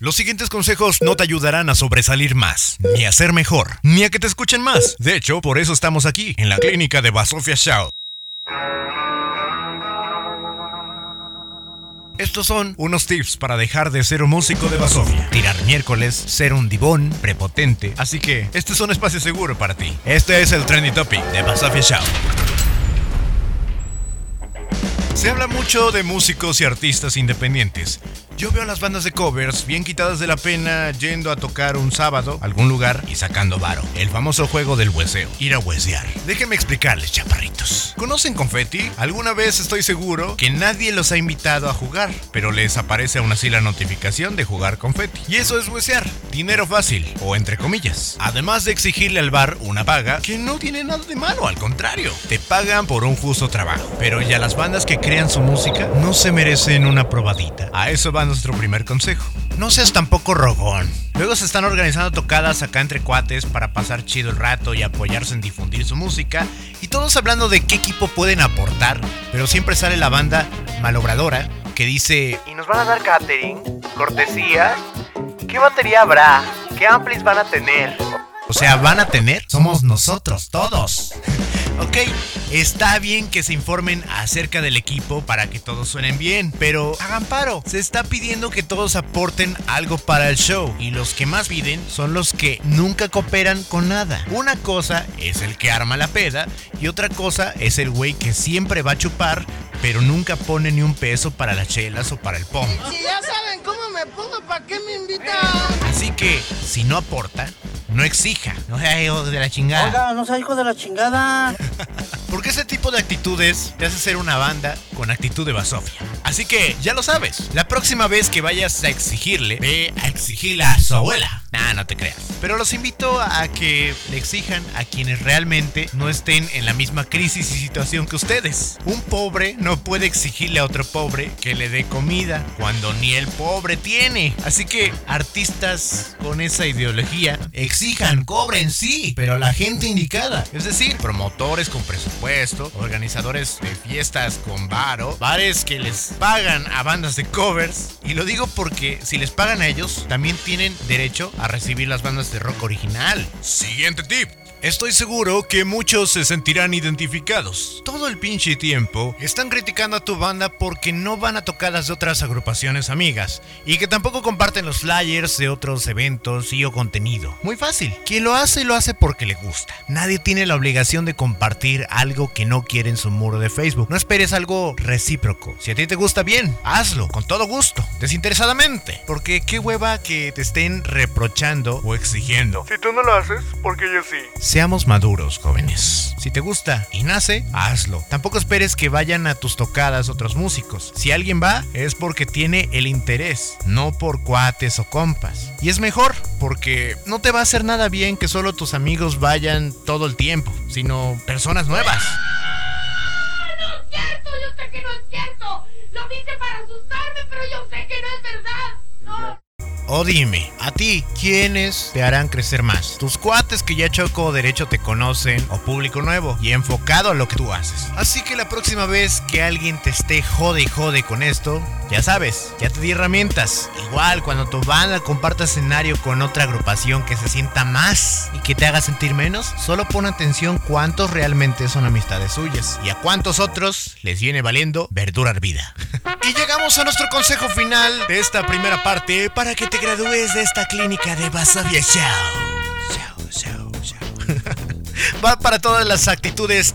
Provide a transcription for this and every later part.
Los siguientes consejos no te ayudarán a sobresalir más, ni a ser mejor, ni a que te escuchen más. De hecho, por eso estamos aquí, en la clínica de Basofia Show. Estos son unos tips para dejar de ser un músico de Basofia. Tirar miércoles, ser un divón, prepotente. Así que este es un espacio seguro para ti. Este es el Trendy Topic de Basofia Show. Se habla mucho de músicos y artistas independientes. Yo veo a las bandas de covers bien quitadas de la pena yendo a tocar un sábado a algún lugar y sacando varo. El famoso juego del hueseo. Ir a huesear. Déjenme explicarles, chaparritos. ¿Conocen Confetti? Alguna vez estoy seguro que nadie los ha invitado a jugar, pero les aparece aún así la notificación de jugar Confetti. Y eso es huesear. Dinero fácil, o entre comillas. Además de exigirle al bar una paga que no tiene nada de malo, al contrario. Te pagan por un justo trabajo. Pero ya las bandas que crean su música no se merecen una probadita. A eso van nuestro primer consejo. No seas tampoco rogón. Luego se están organizando tocadas acá entre cuates para pasar chido el rato y apoyarse en difundir su música. Y todos hablando de qué equipo pueden aportar. Pero siempre sale la banda malobradora que dice... ¿Y nos van a dar catering? ¿Cortesía? ¿Qué batería habrá? ¿Qué amplis van a tener? O sea, van a tener, somos nosotros, todos. Ok, está bien que se informen acerca del equipo para que todos suenen bien, pero hagan paro. Se está pidiendo que todos aporten algo para el show y los que más piden son los que nunca cooperan con nada. Una cosa es el que arma la peda y otra cosa es el güey que siempre va a chupar, pero nunca pone ni un peso para las chelas o para el pom. Si ya saben cómo me pongo, ¿para qué me invitan? Así que, si no aporta, no exija. No sea hijo de la chingada. Oiga, no sea hijo de la chingada. Porque ese tipo de actitudes te hace ser una banda con actitud de basofia. Así que ya lo sabes. La próxima vez que vayas a exigirle, ve a exigirle a su abuela. Nah, no te creas. Pero los invito a que le exijan a quienes realmente no estén en la misma crisis y situación que ustedes. Un pobre no puede exigirle a otro pobre que le dé comida cuando ni el pobre tiene. Así que artistas con esa ideología exijan, cobren sí, pero la gente indicada. Es decir, promotores con presupuesto, organizadores de fiestas con varo, bares que les pagan a bandas de covers. Y lo digo porque si les pagan a ellos, también tienen derecho a recibir las bandas de rock original. Siguiente tip. Estoy seguro que muchos se sentirán identificados. Todo el pinche tiempo están criticando a tu banda porque no van a tocadas de otras agrupaciones amigas y que tampoco comparten los flyers de otros eventos y o contenido. Muy fácil. Quien lo hace lo hace porque le gusta. Nadie tiene la obligación de compartir algo que no quiere en su muro de Facebook. No esperes algo recíproco. Si a ti te gusta bien, hazlo con todo gusto, desinteresadamente. Porque qué hueva que te estén reprochando o exigiendo. Si tú no lo haces, porque yo sí. Seamos maduros, jóvenes. Si te gusta y nace, hazlo. Tampoco esperes que vayan a tus tocadas otros músicos. Si alguien va, es porque tiene el interés, no por cuates o compas. Y es mejor, porque no te va a hacer nada bien que solo tus amigos vayan todo el tiempo, sino personas nuevas. No es cierto, yo sé que no es cierto. Lo dice para asustarme, pero yo sé que no es verdad. No. O dime, a ti, ¿quiénes te harán crecer más? ¿Tus cuates que ya choco derecho te conocen o público nuevo y enfocado a lo que tú haces? Así que la próxima vez que alguien te esté jode y jode con esto, ya sabes, ya te di herramientas. Igual cuando tu banda comparta escenario con otra agrupación que se sienta más y que te haga sentir menos, solo pon atención cuántos realmente son amistades suyas y a cuántos otros les viene valiendo verdura hervida. y llegamos a nuestro consejo final de esta primera parte para que te gradúes de esta clínica de Basavia. Show, show, show. Va para todas las actitudes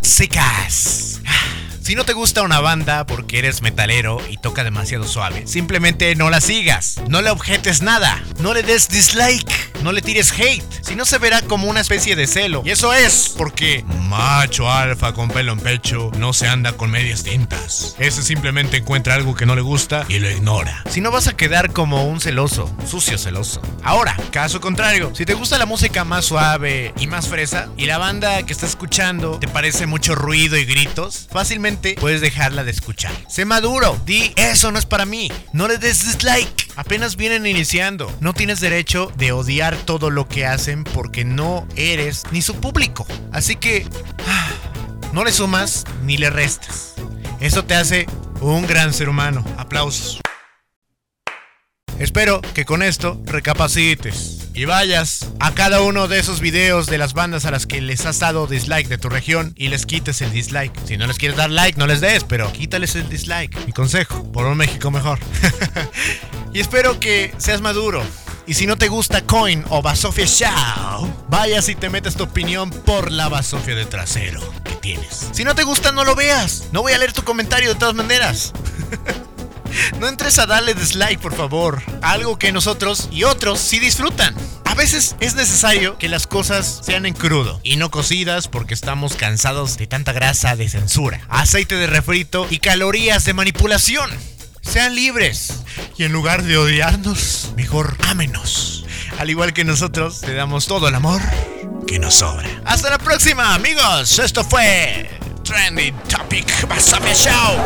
tóxicas. Si no te gusta una banda porque eres metalero y toca demasiado suave, simplemente no la sigas, no le objetes nada, no le des dislike, no le tires hate, si no se verá como una especie de celo. Y eso es porque macho alfa con pelo en pecho no se anda con medias tintas. Ese simplemente encuentra algo que no le gusta y lo ignora. Si no vas a quedar como un celoso, sucio celoso. Ahora, caso contrario, si te gusta la música más suave y más fresa y la banda que estás escuchando te parece mucho ruido y gritos, fácilmente puedes dejarla de escuchar. Sé maduro, di eso no es para mí, no le des dislike. Apenas vienen iniciando, no tienes derecho de odiar todo lo que hacen porque no eres ni su público. Así que ah, no le sumas ni le restas. Eso te hace un gran ser humano. Aplausos. Espero que con esto recapacites y vayas a cada uno de esos videos de las bandas a las que les has dado dislike de tu región y les quites el dislike. Si no les quieres dar like, no les des, pero quítales el dislike. Mi consejo, por un México mejor. y espero que seas maduro. Y si no te gusta Coin o Basofia Show, vayas y te metes tu opinión por la Basofia de trasero que tienes. Si no te gusta, no lo veas. No voy a leer tu comentario de todas maneras. No entres a darle dislike, por favor. Algo que nosotros y otros sí disfrutan. A veces es necesario que las cosas sean en crudo y no cocidas porque estamos cansados de tanta grasa de censura, aceite de refrito y calorías de manipulación. Sean libres y en lugar de odiarnos, mejor ámenos. Al igual que nosotros, te damos todo el amor que nos sobra. Hasta la próxima, amigos. Esto fue Trending Topic Basofia Show.